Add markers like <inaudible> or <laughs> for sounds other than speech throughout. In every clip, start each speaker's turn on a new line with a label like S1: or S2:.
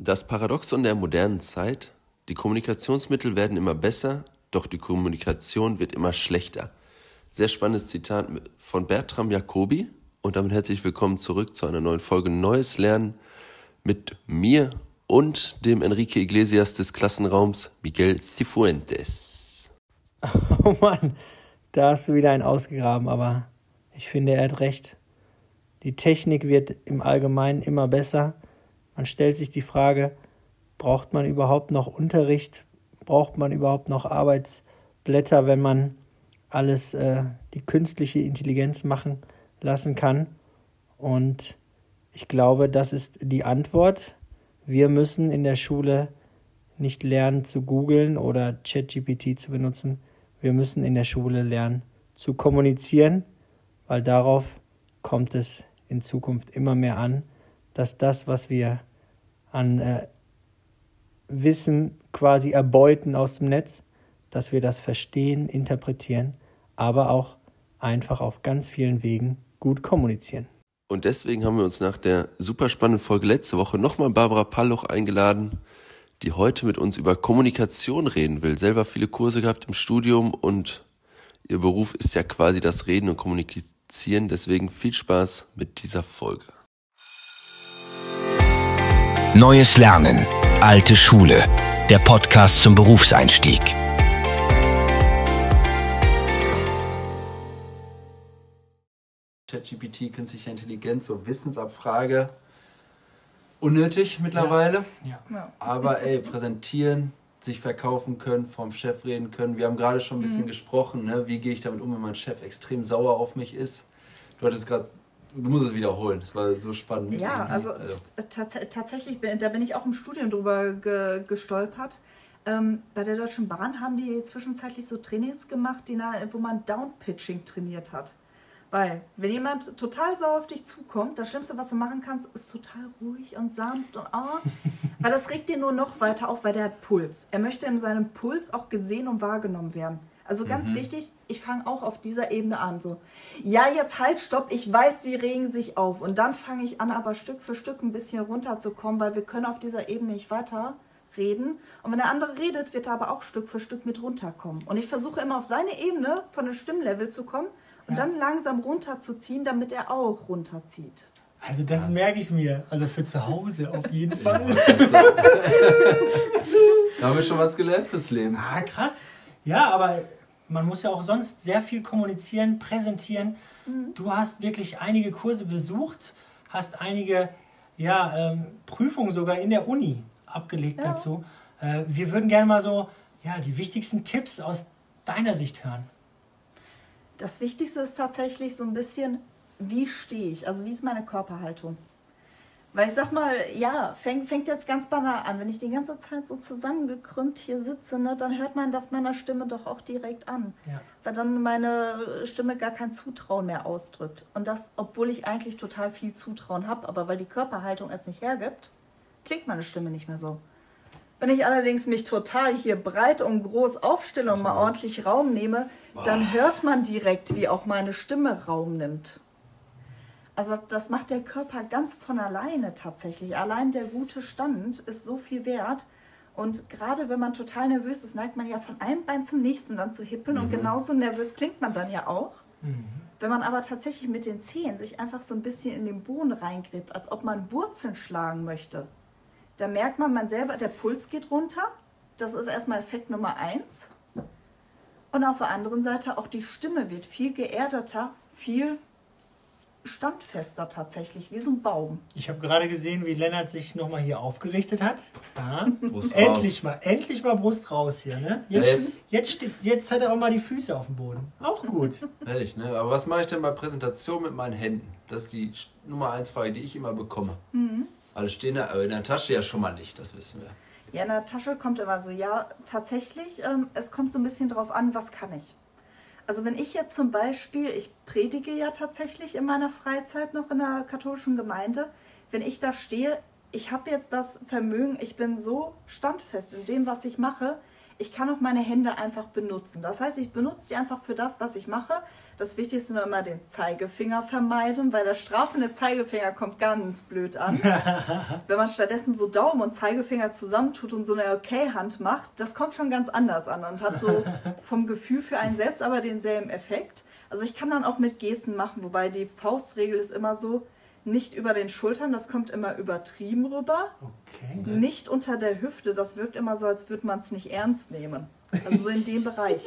S1: Das Paradoxon der modernen Zeit, die Kommunikationsmittel werden immer besser, doch die Kommunikation wird immer schlechter. Sehr spannendes Zitat von Bertram Jacobi und damit herzlich willkommen zurück zu einer neuen Folge Neues Lernen mit mir und dem Enrique Iglesias des Klassenraums Miguel Cifuentes. <laughs>
S2: Oh Mann, da hast du wieder einen ausgegraben, aber ich finde, er hat recht. Die Technik wird im Allgemeinen immer besser. Man stellt sich die Frage, braucht man überhaupt noch Unterricht? Braucht man überhaupt noch Arbeitsblätter, wenn man alles äh, die künstliche Intelligenz machen lassen kann? Und ich glaube, das ist die Antwort. Wir müssen in der Schule nicht lernen zu googeln oder ChatGPT zu benutzen. Wir müssen in der Schule lernen zu kommunizieren, weil darauf kommt es in Zukunft immer mehr an, dass das, was wir an äh, Wissen quasi erbeuten aus dem Netz, dass wir das verstehen, interpretieren, aber auch einfach auf ganz vielen Wegen gut kommunizieren.
S1: Und deswegen haben wir uns nach der super spannenden Folge letzte Woche nochmal Barbara Palloch eingeladen, die heute mit uns über Kommunikation reden will. Selber viele Kurse gehabt im Studium und ihr Beruf ist ja quasi das Reden und Kommunizieren. Deswegen viel Spaß mit dieser Folge.
S3: Neues Lernen. Alte Schule. Der Podcast zum Berufseinstieg.
S4: ChatGPT, künstliche Intelligenz, so Wissensabfrage. Unnötig mittlerweile.
S2: Ja. ja.
S4: Aber ey, präsentieren, sich verkaufen können, vom Chef reden können. Wir haben gerade schon ein bisschen mhm. gesprochen, ne? wie gehe ich damit um, wenn mein Chef extrem sauer auf mich ist. Du hattest gerade Du musst es wiederholen, das war so spannend.
S5: Ja, also, also. Tats tatsächlich, bin, da bin ich auch im Studium drüber ge gestolpert. Ähm, bei der Deutschen Bahn haben die zwischenzeitlich so Trainings gemacht, die, wo man Downpitching trainiert hat. Weil, wenn jemand total sauer auf dich zukommt, das Schlimmste, was du machen kannst, ist total ruhig und sanft und oh, <laughs> weil das regt dir nur noch weiter auf, weil der hat Puls. Er möchte in seinem Puls auch gesehen und wahrgenommen werden. Also ganz mhm. wichtig, ich fange auch auf dieser Ebene an. So, ja, jetzt halt, stopp, ich weiß, sie regen sich auf. Und dann fange ich an, aber Stück für Stück ein bisschen runterzukommen, weil wir können auf dieser Ebene nicht weiter reden. Und wenn der andere redet, wird er aber auch Stück für Stück mit runterkommen. Und ich versuche immer auf seine Ebene von dem Stimmlevel zu kommen und ja. dann langsam runterzuziehen, damit er auch runterzieht.
S2: Also das ja. merke ich mir. Also für zu Hause auf jeden Fall. <laughs>
S4: da haben wir schon was gelernt fürs Leben.
S2: Ah, krass. Ja, aber man muss ja auch sonst sehr viel kommunizieren, präsentieren. Mhm. Du hast wirklich einige Kurse besucht, hast einige ja, ähm, Prüfungen sogar in der Uni abgelegt ja. dazu. Äh, wir würden gerne mal so ja, die wichtigsten Tipps aus deiner Sicht hören.
S5: Das Wichtigste ist tatsächlich so ein bisschen, wie stehe ich? Also wie ist meine Körperhaltung? Weil ich sag mal, ja, fängt, fängt jetzt ganz banal an. Wenn ich die ganze Zeit so zusammengekrümmt hier sitze, ne, dann hört man das meiner Stimme doch auch direkt an. Ja. Weil dann meine Stimme gar kein Zutrauen mehr ausdrückt. Und das, obwohl ich eigentlich total viel Zutrauen habe, aber weil die Körperhaltung es nicht hergibt, klingt meine Stimme nicht mehr so. Wenn ich allerdings mich total hier breit und groß aufstelle und mal ordentlich Raum nehme, dann hört man direkt, wie auch meine Stimme Raum nimmt. Also das macht der Körper ganz von alleine tatsächlich. Allein der gute Stand ist so viel wert. Und gerade wenn man total nervös ist, neigt man ja von einem Bein zum nächsten dann zu hippeln. Mhm. Und genauso nervös klingt man dann ja auch. Mhm. Wenn man aber tatsächlich mit den Zehen sich einfach so ein bisschen in den Boden reingräbt, als ob man Wurzeln schlagen möchte, da merkt man, man selber, der Puls geht runter. Das ist erstmal Effekt Nummer eins. Und auf der anderen Seite auch die Stimme wird viel geerdeter, viel standfester tatsächlich, wie so ein Baum.
S2: Ich habe gerade gesehen, wie Lennart sich nochmal hier aufgerichtet hat. Ja. Brust endlich raus. mal, endlich mal Brust raus hier. Ne? Jetzt, ja, jetzt, jetzt, steht, jetzt hat er auch mal die Füße auf dem Boden. Auch gut. <laughs>
S4: Ehrlich, ne? Aber was mache ich denn bei Präsentation mit meinen Händen? Das ist die Nummer eins Frage, die ich immer bekomme. Mhm. Alle stehen da, in der Tasche ja schon mal nicht, das wissen wir.
S5: Ja, in der Tasche kommt immer so, ja, tatsächlich, ähm, es kommt so ein bisschen drauf an, was kann ich. Also wenn ich jetzt zum Beispiel, ich predige ja tatsächlich in meiner Freizeit noch in der katholischen Gemeinde, wenn ich da stehe, ich habe jetzt das Vermögen, ich bin so standfest in dem, was ich mache, ich kann auch meine Hände einfach benutzen. Das heißt, ich benutze die einfach für das, was ich mache. Das Wichtigste ist immer den Zeigefinger vermeiden, weil der strafende Zeigefinger kommt ganz blöd an. <laughs> Wenn man stattdessen so Daumen und Zeigefinger zusammentut und so eine Okay-Hand macht, das kommt schon ganz anders an und hat so <laughs> vom Gefühl für einen selbst aber denselben Effekt. Also ich kann dann auch mit Gesten machen, wobei die Faustregel ist immer so, nicht über den Schultern, das kommt immer übertrieben rüber.
S2: Okay.
S5: Nicht unter der Hüfte, das wirkt immer so, als würde man es nicht ernst nehmen. Also so in dem Bereich.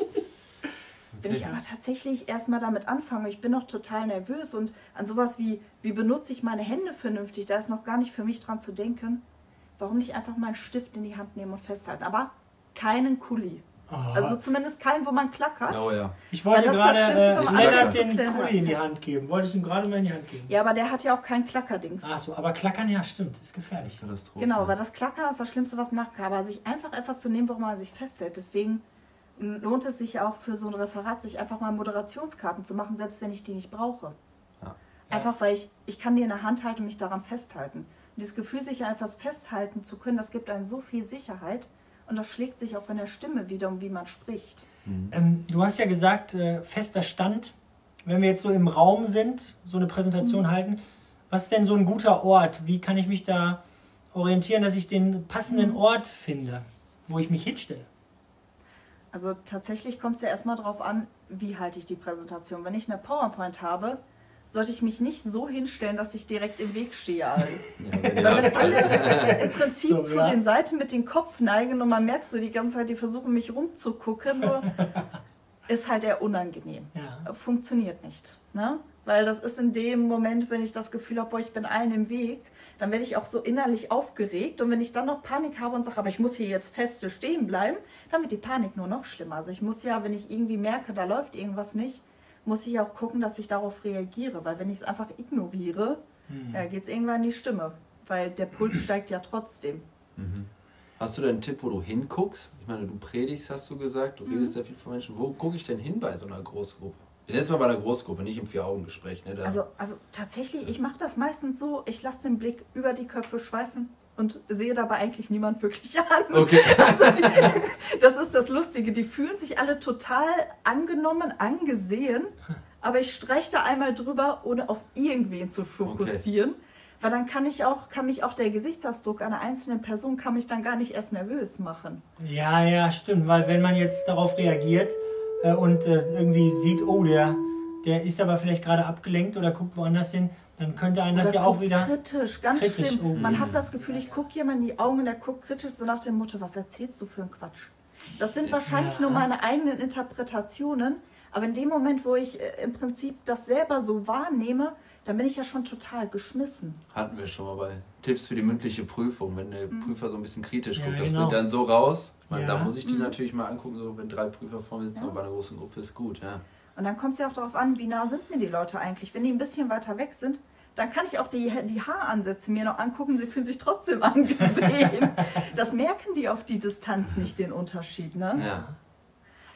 S5: Wenn ich aber tatsächlich erstmal damit anfange, ich bin noch total nervös und an sowas wie, wie benutze ich meine Hände vernünftig, da ist noch gar nicht für mich dran zu denken, warum nicht einfach mal einen Stift in die Hand nehmen und festhalten. Aber keinen Kuli.
S2: Ah.
S5: Also zumindest keinen, wo man klackert.
S4: Oh ja.
S2: Ich wollte gerade äh, Lennart den Kuli in die. Hand geben. Wollte ich ihm gerade mal in die Hand geben.
S5: Ja, aber der hat ja auch kein Klackerdings.
S2: Ach so, aber klackern, ja, stimmt, ist gefährlich.
S4: Katastrophe.
S5: Genau, weil das Klackern ist das Schlimmste, was man machen kann. Aber sich einfach etwas zu nehmen, woran man sich festhält. Deswegen lohnt es sich auch für so ein Referat, sich einfach mal Moderationskarten zu machen, selbst wenn ich die nicht brauche.
S4: Ja.
S5: Einfach weil ich, ich kann die in der Hand halten und mich daran festhalten. Und dieses Gefühl, sich an etwas festhalten zu können, das gibt einem so viel Sicherheit. Und das schlägt sich auch in der Stimme wieder, um wie man spricht.
S2: Ähm, du hast ja gesagt, äh, fester Stand. Wenn wir jetzt so im Raum sind, so eine Präsentation halten, was ist denn so ein guter Ort? Wie kann ich mich da orientieren, dass ich den passenden Ort finde, wo ich mich hinstelle?
S5: Also tatsächlich kommt es ja erstmal darauf an, wie halte ich die Präsentation. Wenn ich eine PowerPoint habe, sollte ich mich nicht so hinstellen, dass ich direkt im Weg stehe. allen. <laughs> Weil wenn alle im Prinzip
S2: So,
S5: zu
S2: ja.
S5: den Seiten mit dem Kopf neigen und man merkt so die ganze Zeit, die versuchen mich rumzugucken, so, <laughs> ist halt eher unangenehm.
S2: Ja.
S5: Funktioniert nicht. Ne? Weil das ist in dem Moment, wenn ich das Gefühl habe, boah, ich bin allen im Weg, dann werde ich auch so innerlich aufgeregt. Und wenn ich dann noch Panik habe und sage, aber ich muss hier jetzt feste stehen bleiben, dann wird die Panik nur noch schlimmer. Also ich muss ja, wenn ich irgendwie merke, da läuft irgendwas nicht, muss ich auch gucken, dass ich darauf reagiere. Weil wenn ich es einfach ignoriere, ja, geht es irgendwann in die Stimme. Weil der Puls <clears throat> steigt ja trotzdem.
S4: Hast du denn einen Tipp, wo du hinguckst? Ich meine, du predigst, hast du gesagt, du
S5: Mhm.
S4: redest sehr viel von Menschen. Wo gucke ich denn hin bei so einer Großgruppe? Wir sind jetzt mal bei einer Großgruppe, nicht im Vier-Augen-Gespräch. Ne? Da-
S5: Also, also tatsächlich, ich mache das meistens so, ich lasse den Blick über die Köpfe schweifen und sehe dabei eigentlich niemand wirklich <laughs> an.
S4: Okay. <laughs>
S5: Also die, das ist das Lustige, die fühlen sich alle total angenommen, angesehen, aber ich streiche da einmal drüber, ohne auf irgendwen zu fokussieren. Weil dann kann ich auch, kann mich auch der Gesichtsausdruck einer einzelnen Person kann mich dann gar nicht erst nervös machen.
S2: Ja, ja, stimmt, weil wenn man jetzt darauf reagiert äh, und äh, irgendwie sieht, oh, der, der ist aber vielleicht gerade abgelenkt oder guckt woanders hin, dann könnte einen das
S5: Oder
S2: ja auch wieder.
S5: kritisch, ganz
S2: kritisch,
S5: schlimm.
S2: oh.
S5: Man hat das Gefühl, ich gucke jemand in die Augen und der guckt kritisch so nach dem Motto, was erzählst du für einen Quatsch? Das sind wahrscheinlich
S2: Ja.
S5: nur meine eigenen Interpretationen, aber in dem Moment, wo ich äh, im Prinzip das selber so wahrnehme, dann bin ich ja schon total geschmissen.
S4: Hatten wir schon mal bei Tipps für die mündliche Prüfung, wenn der
S5: Mhm.
S4: Prüfer so ein bisschen kritisch
S2: Ja,
S4: guckt. Das
S2: genau.
S4: bringt dann so raus. Meine,
S2: Ja.
S4: Da muss ich die
S5: Mhm.
S4: natürlich mal angucken, so wenn drei Prüfer vor mir sitzen,
S5: Ja.
S4: aber bei einer großen Gruppe ist gut, ja.
S5: Und dann kommt es ja auch darauf an, wie nah sind mir die Leute eigentlich. Wenn die ein bisschen weiter weg sind, dann kann ich auch die, die Haaransätze mir noch angucken, sie fühlen sich trotzdem <laughs> angesehen. das merken die auf die Distanz nicht, den Unterschied. Ne?
S4: ja.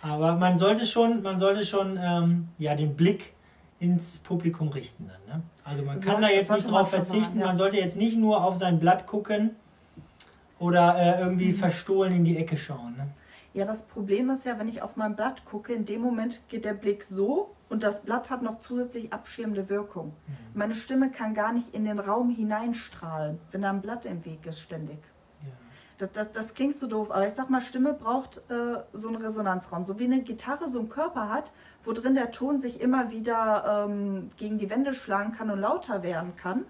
S2: Aber man sollte schon, man sollte schon ähm, ja, den Blick ins Publikum richten. Dann, ne? Also man kann
S5: Soll-
S2: da jetzt
S5: sollte
S2: nicht drauf verzichten.
S5: sagen, ja.
S2: Man sollte jetzt nicht nur auf sein Blatt gucken oder äh, irgendwie
S5: Mhm.
S2: verstohlen in die Ecke schauen. Ne?
S5: Ja, das Problem ist ja, wenn ich auf mein Blatt gucke, in dem Moment geht der Blick so und das Blatt hat noch zusätzlich abschirmende Wirkung. Meine Stimme kann gar nicht in den Raum hineinstrahlen, wenn da ein Blatt im Weg ist ständig.
S2: Ja.
S5: Das, das, das klingt so doof, aber ich sag mal, Stimme braucht äh, so einen Resonanzraum. So wie eine Gitarre so einen Körper hat, wo drin der Ton sich immer wieder ähm, gegen die Wände schlagen kann und lauter werden kann.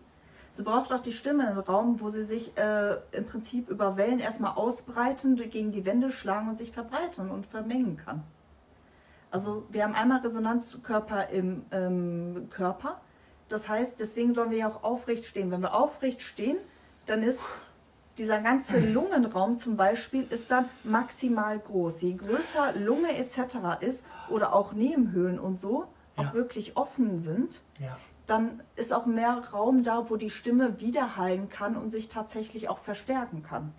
S5: So braucht auch die Stimme einen Raum, wo sie sich äh, im Prinzip über Wellen erstmal ausbreiten, gegen die Wände schlagen und sich verbreiten und vermengen kann. Also wir haben einmal Resonanzkörper im ähm, Körper. Das heißt, deswegen sollen wir ja auch aufrecht stehen. Wenn wir aufrecht stehen, dann ist dieser ganze Lungenraum zum Beispiel ist dann maximal groß. Je größer Lunge etc. ist oder auch Nebenhöhlen und so auch
S2: Ja.
S5: wirklich offen sind,
S2: Ja.
S5: dann ist auch mehr Raum da, wo die Stimme widerhallen kann und sich tatsächlich auch verstärken kann.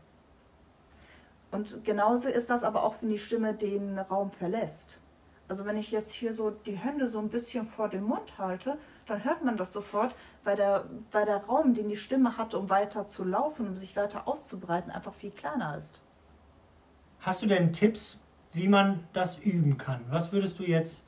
S5: Und genauso ist das aber auch, wenn die Stimme den Raum verlässt. Also wenn ich jetzt hier so die Hände so ein bisschen vor den Mund halte, dann hört man das sofort, weil der, weil der Raum, den die Stimme hat, um weiter zu laufen, um sich weiter auszubreiten, einfach viel kleiner ist.
S2: hast du denn Tipps, wie man das üben kann? Was würdest du jetzt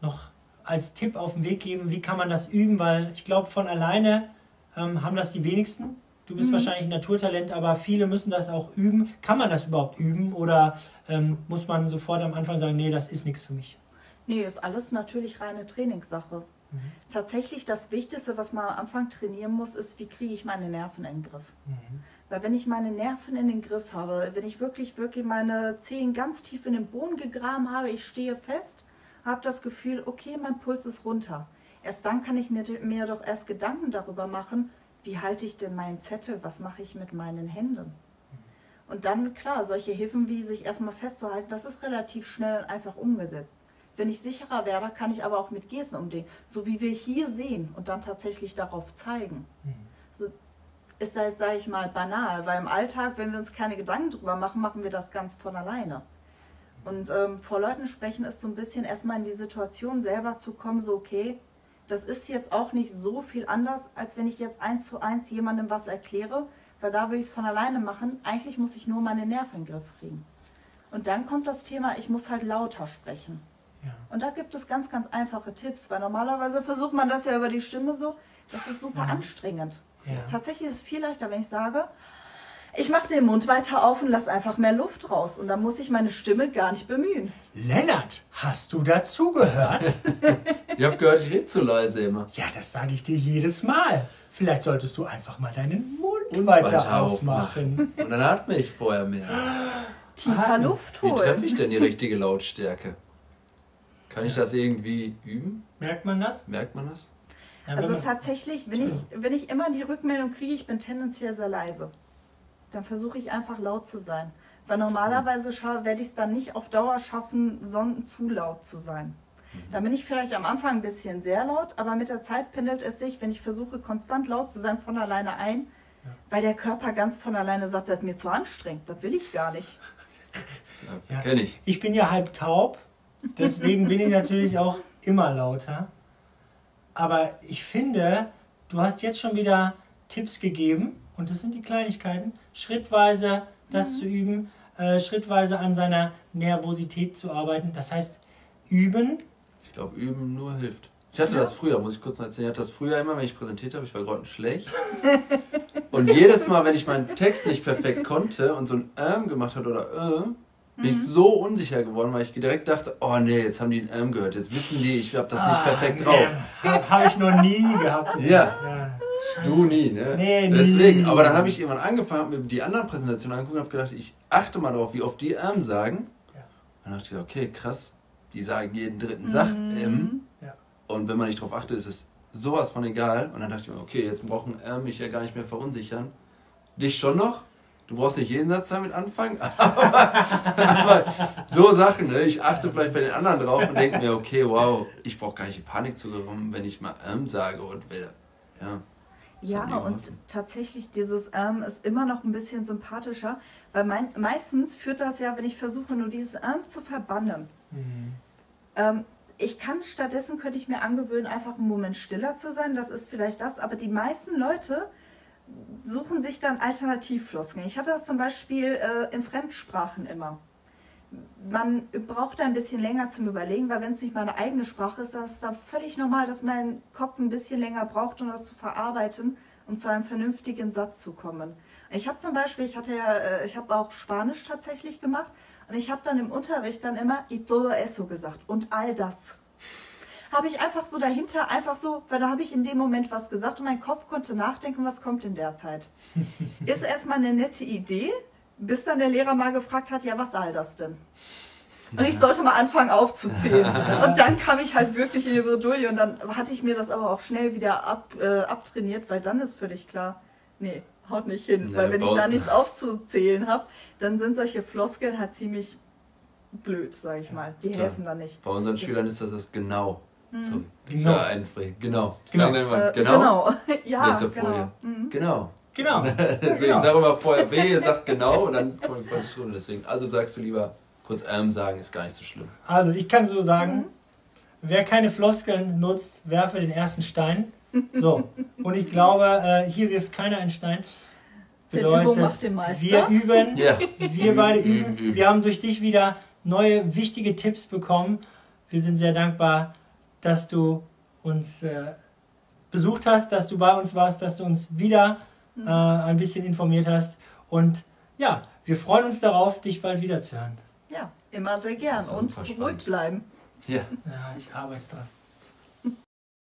S2: noch als Tipp auf den Weg geben? Wie kann man das üben? Weil ich glaube, von alleine ähm, haben das die wenigsten. Du bist mhm. wahrscheinlich ein Naturtalent, aber viele müssen das auch üben. Kann man das überhaupt üben oder ähm, muss man sofort am Anfang sagen, nee, das ist nichts für mich?
S5: Nee, ist alles natürlich reine Trainingssache. Mhm. Tatsächlich das Wichtigste, was man am Anfang trainieren muss, ist, wie kriege ich meine Nerven in den Griff. Mhm. Weil wenn ich meine Nerven in den Griff habe, wenn ich wirklich, wirklich meine Zehen ganz tief in den Boden gegraben habe, ich stehe fest, habe das Gefühl, okay, mein Puls ist runter. Erst dann kann ich mir, mir doch erst Gedanken darüber machen, wie halte ich denn meinen Zettel, was mache ich mit meinen Händen. Und dann, klar, solche Hilfen wie sich erstmal festzuhalten, das ist relativ schnell und einfach umgesetzt. Wenn ich sicherer werde, kann ich aber auch mit Gesten umgehen, so wie wir hier sehen und dann tatsächlich darauf zeigen. Mhm. So ist halt, sage ich mal, banal, weil im Alltag, wenn wir uns keine Gedanken drüber machen, machen wir das ganz von alleine. Und ähm, vor Leuten sprechen ist so ein bisschen erstmal in die Situation selber zu kommen, so okay, das ist jetzt auch nicht so viel anders, als wenn ich jetzt eins zu eins jemandem was erkläre, weil da würde ich es von alleine machen. Eigentlich muss ich nur meine Nerven in den Griff kriegen. Und dann kommt das Thema, ich muss halt lauter sprechen. Ja. Und da gibt es ganz, ganz einfache Tipps, weil normalerweise versucht man das ja über die Stimme so. Das ist super ja. anstrengend. Ja. Tatsächlich ist es viel leichter, wenn ich sage, ich mache den Mund weiter auf und lasse einfach mehr Luft raus. Und dann muss ich meine Stimme gar nicht bemühen.
S2: Lennart, hast du dazugehört? <laughs>
S4: ich habe gehört, ich rede zu leise immer.
S2: Ja, das sage ich dir jedes Mal. Vielleicht solltest du einfach mal deinen Mund und weiter, weiter aufmachen.
S4: Und dann atme ich vorher mehr. <gasps>
S5: Tiefer Luft holen.
S4: Wie treffe ich denn die richtige Lautstärke? Kann ich das irgendwie üben?
S2: Merkt man das?
S4: Merkt man das?
S5: Ja, also tatsächlich, wenn ich, wenn ich immer die Rückmeldung kriege, ich bin tendenziell sehr leise dann versuche ich einfach laut zu sein. Weil normalerweise werde ich es dann nicht auf Dauer schaffen, sondern zu laut zu sein. Da bin ich vielleicht am Anfang ein bisschen sehr laut, aber mit der Zeit pendelt es sich, wenn ich versuche, konstant laut zu sein, von alleine ein, ja. weil der Körper ganz von alleine sagt, das ist mir zu anstrengend, das will ich gar nicht. <laughs>
S2: Ja, kenn ich. Ich bin ja halb taub, deswegen bin ich natürlich auch immer lauter. Aber ich finde, du hast jetzt schon wieder Tipps gegeben, und das sind die Kleinigkeiten, schrittweise das mhm. zu üben, äh, schrittweise an seiner Nervosität zu arbeiten. Das heißt, üben.
S4: Ich glaube, üben nur hilft. Ich hatte ja. das früher, muss ich kurz noch erzählen. Ich hatte das früher immer, wenn ich präsentiert habe, ich war grottenschlecht. <laughs> und jedes Mal, wenn ich meinen Text nicht perfekt konnte und so ein Ähm gemacht hat oder Äh, bin ich mhm. so unsicher geworden, weil ich direkt dachte, oh nee, jetzt haben die ein Ähm gehört, jetzt wissen die, ich habe das ah, nicht perfekt drauf.
S2: Habe ich noch nie gehabt.
S4: ja. ja. Scheiße. Du nie, ne? Nee, nie. Deswegen, aber dann habe ich irgendwann angefangen, mir die anderen Präsentationen angeguckt und habe gedacht, ich achte mal darauf, wie oft die M sagen. Ja. Und dann dachte ich, okay, krass, die sagen jeden dritten Sach mhm. M. Ja. Und wenn man nicht darauf achtet, ist es sowas von egal. Und dann dachte ich mir, okay, jetzt brauchen M mich ja gar nicht mehr verunsichern. Dich schon noch? Du brauchst nicht jeden Satz damit anfangen, aber, <laughs> aber so Sachen, ne? ich achte vielleicht bei den anderen drauf und denke mir, okay, wow, ich brauche gar nicht in Panik zu kommen, wenn ich mal M sage und will, ja.
S5: Ja, und tatsächlich dieses ähm ist immer noch ein bisschen sympathischer, weil mein, meistens führt das ja, wenn ich versuche, nur dieses ähm zu verbannen. Mhm. Ähm, ich kann stattdessen, könnte ich mir angewöhnen, einfach einen Moment stiller zu sein, das ist vielleicht das, aber die meisten Leute suchen sich dann Alternativfloskeln. Ich hatte das zum Beispiel äh, in Fremdsprachen immer man braucht da ein bisschen länger zum Überlegen, weil wenn es nicht meine eigene Sprache ist, dann ist es dann völlig normal, dass mein Kopf ein bisschen länger braucht, um das zu verarbeiten, um zu einem vernünftigen Satz zu kommen. Ich habe zum Beispiel, ich hatte ja, äh, ich habe auch Spanisch tatsächlich gemacht und ich habe dann im Unterricht dann immer y todo eso gesagt und all das. Habe ich einfach so dahinter, einfach so, weil da habe ich in dem Moment was gesagt und mein Kopf konnte nachdenken, was kommt in der Zeit. <laughs> Ist erstmal eine nette Idee, bis dann der Lehrer mal gefragt hat, ja, was all das denn? Und ich sollte mal anfangen aufzuzählen. <laughs> Und dann kam ich halt wirklich in die Bredouille und dann hatte ich mir das aber auch schnell wieder ab, äh, abtrainiert, weil dann ist völlig klar, nee, haut nicht hin. Nee, weil wenn ich da nichts aufzuzählen habe, dann sind solche Floskeln halt ziemlich blöd, sag ich mal. Die Klar. helfen dann nicht.
S4: Bei unseren das Schülern ist das das genau. Mhm. So, genau. Genau. genau. Sagen äh, genau. genau. <laughs> ja, Nächste genau. Folie. Mhm. Genau.
S2: Genau. <laughs>
S4: deswegen genau. sag immer vorher B, ihr sagt genau und dann kommt die volle Stunde. Deswegen, also sagst du lieber kurz ähm sagen, ist gar nicht so schlimm.
S2: Also ich kann so sagen, mhm. wer keine Floskeln nutzt, werfe den ersten Stein. So, und ich glaube, äh, hier wirft keiner einen Stein. Bedeutet,
S5: Übung macht den Meister.
S2: wir üben,
S4: Ja.
S2: wir beide üben.
S4: üben.
S2: Wir haben durch dich wieder neue wichtige Tipps bekommen. Wir sind sehr dankbar, dass du uns äh, besucht hast, dass du bei uns warst, dass du uns wieder. Äh, ein bisschen informiert hast. Und ja, wir freuen uns darauf, dich bald wiederzuhören.
S5: Ja, immer sehr gern. Und ruhig bleiben.
S4: Ja.
S2: Ja, ich arbeite dran.